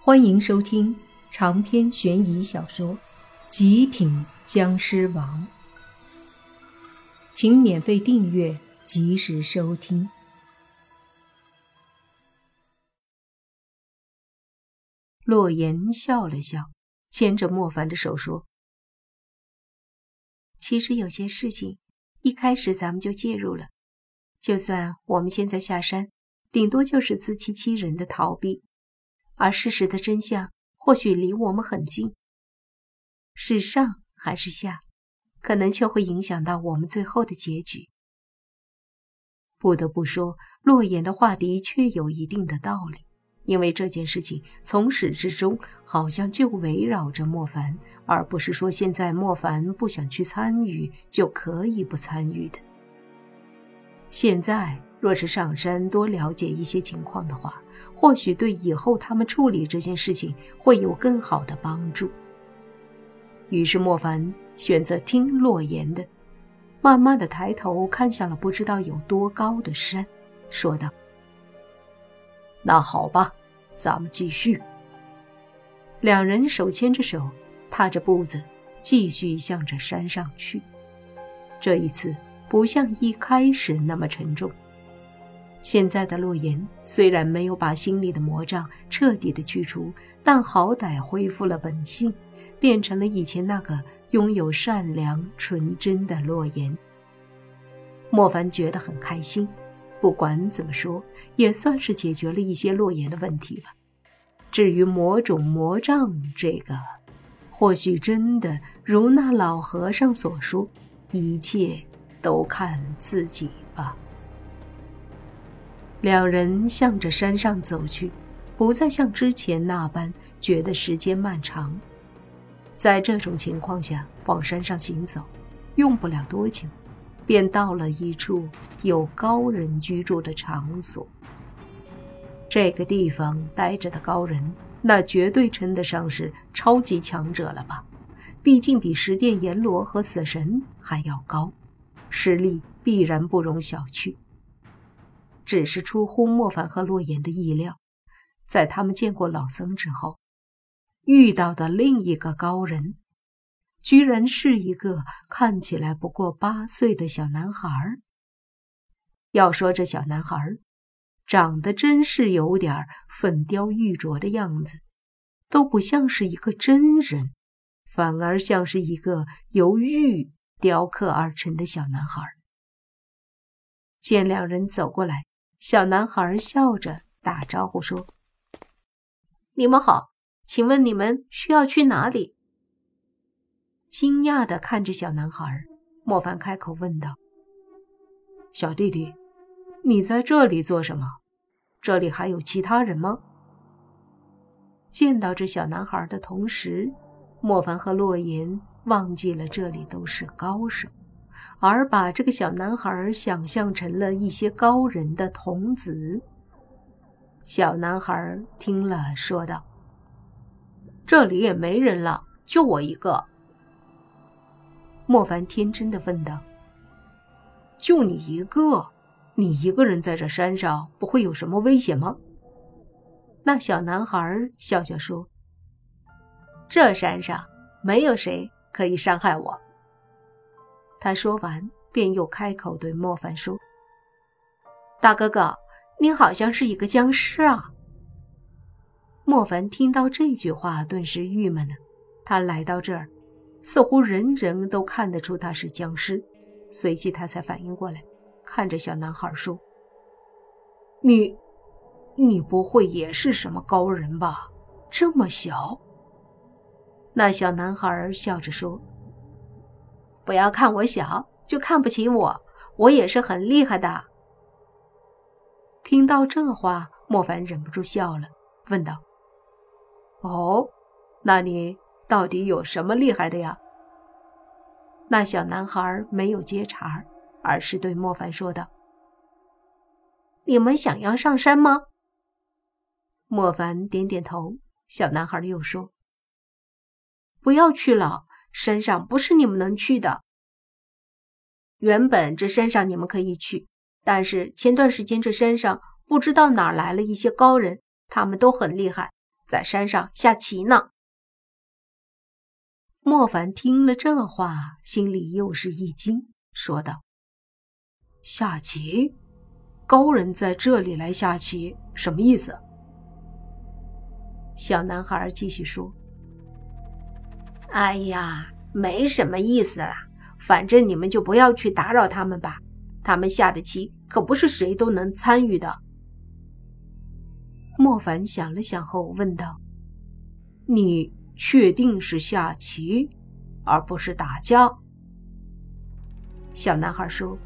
欢迎收听长篇悬疑小说《极品僵尸王》，请免费订阅，及时收听。洛言笑了笑，牵着莫凡的手说：“其实有些事情，一开始咱们就介入了。就算我们现在下山，顶多就是自欺欺人的逃避。”而事实的真相或许离我们很近，是上还是下，可能却会影响到我们最后的结局。不得不说，洛言的话的确有一定的道理，因为这件事情从始至终好像就围绕着莫凡，而不是说现在莫凡不想去参与就可以不参与的。现在。若是上山多了解一些情况的话，或许对以后他们处理这件事情会有更好的帮助。于是莫凡选择听洛言的，慢慢的抬头看向了不知道有多高的山，说道：“那好吧，咱们继续。”两人手牵着手，踏着步子，继续向着山上去。这一次不像一开始那么沉重。现在的洛言虽然没有把心里的魔障彻底的去除，但好歹恢复了本性，变成了以前那个拥有善良纯真的洛言。莫凡觉得很开心，不管怎么说，也算是解决了一些洛言的问题吧。至于魔种魔障这个，或许真的如那老和尚所说，一切都看自己吧。两人向着山上走去，不再像之前那般觉得时间漫长。在这种情况下，往山上行走，用不了多久，便到了一处有高人居住的场所。这个地方待着的高人，那绝对称得上是超级强者了吧？毕竟比十殿阎罗和死神还要高，实力必然不容小觑。只是出乎莫凡和洛言的意料，在他们见过老僧之后，遇到的另一个高人，居然是一个看起来不过八岁的小男孩。要说这小男孩，长得真是有点粉雕玉琢的样子，都不像是一个真人，反而像是一个由玉雕刻而成的小男孩。见两人走过来。小男孩笑着打招呼说：“你们好，请问你们需要去哪里？”惊讶的看着小男孩，莫凡开口问道：“小弟弟，你在这里做什么？这里还有其他人吗？”见到这小男孩的同时，莫凡和洛言忘记了这里都是高手。而把这个小男孩想象成了一些高人的童子。小男孩听了，说道：“这里也没人了，就我一个。”莫凡天真的问道：“就你一个？你一个人在这山上，不会有什么危险吗？”那小男孩笑笑说：“这山上没有谁可以伤害我。”他说完，便又开口对莫凡说：“大哥哥，你好像是一个僵尸啊！”莫凡听到这句话，顿时郁闷了。他来到这儿，似乎人人都看得出他是僵尸。随即他才反应过来，看着小男孩说：“你，你不会也是什么高人吧？这么小？”那小男孩笑着说。不要看我小，就看不起我。我也是很厉害的。听到这话，莫凡忍不住笑了，问道：“哦，那你到底有什么厉害的呀？”那小男孩没有接茬，而是对莫凡说道：“你们想要上山吗？”莫凡点点头。小男孩又说：“不要去了。”山上不是你们能去的。原本这山上你们可以去，但是前段时间这山上不知道哪来了一些高人，他们都很厉害，在山上下棋呢。莫凡听了这话，心里又是一惊，说道：“下棋？高人在这里来下棋，什么意思？”小男孩继续说：“哎呀，没什么意思啦，反正你们就不要去打扰他们吧。他们下的棋可不是谁都能参与的。”莫凡想了想后问道：“你？”确定是下棋，而不是打架。小男孩说：“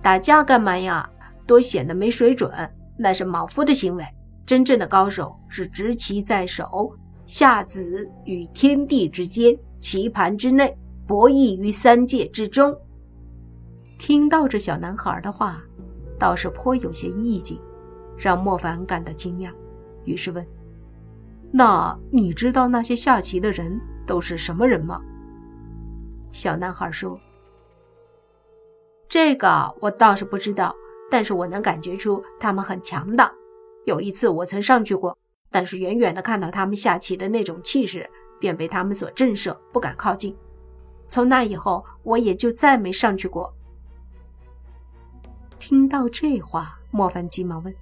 打架干嘛呀？多显得没水准，那是莽夫的行为。真正的高手是执棋在手，下子与天地之间，棋盘之内，博弈于三界之中。”听到这小男孩的话，倒是颇有些意境，让莫凡感到惊讶，于是问。那你知道那些下棋的人都是什么人吗？小男孩说：“这个我倒是不知道，但是我能感觉出他们很强大。有一次我曾上去过，但是远远的看到他们下棋的那种气势，便被他们所震慑，不敢靠近。从那以后，我也就再没上去过。”听到这话，莫凡急忙问：“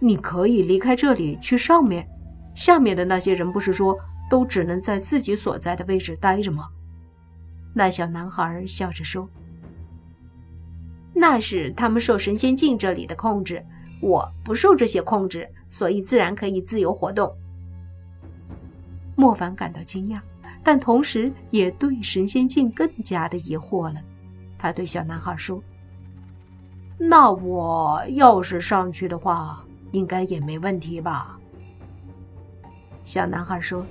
你可以离开这里去上面？”下面的那些人不是说都只能在自己所在的位置待着吗？那小男孩笑着说：“那是他们受神仙境这里的控制，我不受这些控制，所以自然可以自由活动。”莫凡感到惊讶，但同时也对神仙境更加的疑惑了。他对小男孩说：“那我要是上去的话，应该也没问题吧？”小男孩说：“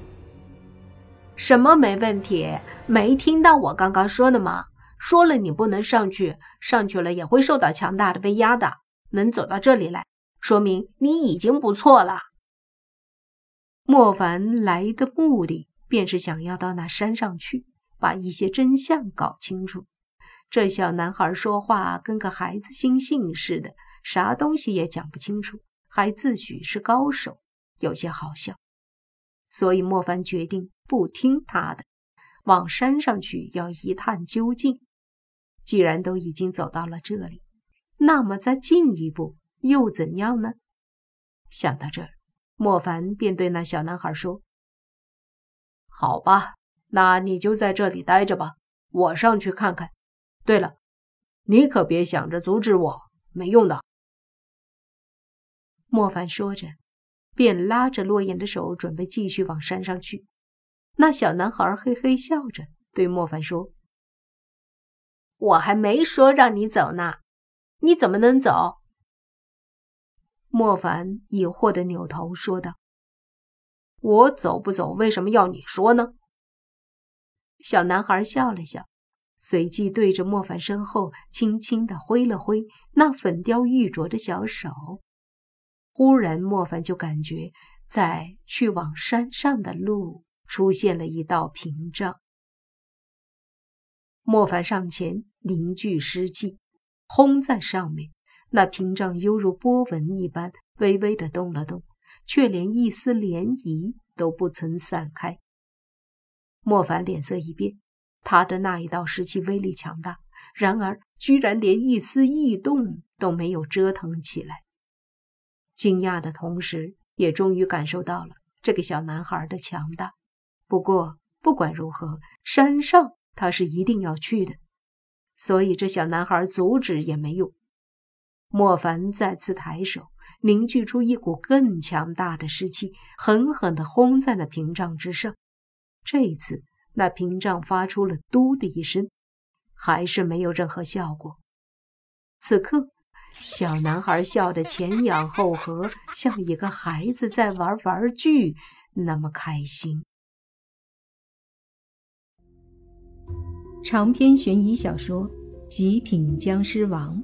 什么没问题？没听到我刚刚说的吗？说了你不能上去，上去了也会受到强大的威压的。能走到这里来，说明你已经不错了。”莫凡来的目的便是想要到那山上去，把一些真相搞清楚。这小男孩说话跟个孩子心性似的，啥东西也讲不清楚，还自诩是高手，有些好笑。所以莫凡决定不听他的，往山上去要一探究竟。既然都已经走到了这里，那么再进一步又怎样呢？想到这儿，莫凡便对那小男孩说：“好吧，那你就在这里待着吧，我上去看看。对了，你可别想着阻止我，没用的。”莫凡说着。便拉着洛言的手，准备继续往山上去。那小男孩嘿嘿笑着对莫凡说：“我还没说让你走呢，你怎么能走？”莫凡疑惑的扭头说道：“我走不走，为什么要你说呢？”小男孩笑了笑，随即对着莫凡身后轻轻的挥了挥那粉雕玉琢的小手。忽然，莫凡就感觉在去往山上的路出现了一道屏障。莫凡上前凝聚湿气，轰在上面，那屏障犹如波纹一般微微的动了动，却连一丝涟漪都不曾散开。莫凡脸色一变，他的那一道石气威力强大，然而居然连一丝异动都没有折腾起来。惊讶的同时，也终于感受到了这个小男孩的强大。不过，不管如何，山上他是一定要去的，所以这小男孩阻止也没用。莫凡再次抬手，凝聚出一股更强大的湿气，狠狠地轰在那屏障之上。这一次，那屏障发出了“嘟”的一声，还是没有任何效果。此刻。小男孩笑得前仰后合，像一个孩子在玩玩具，那么开心。长篇悬疑小说《极品僵尸王》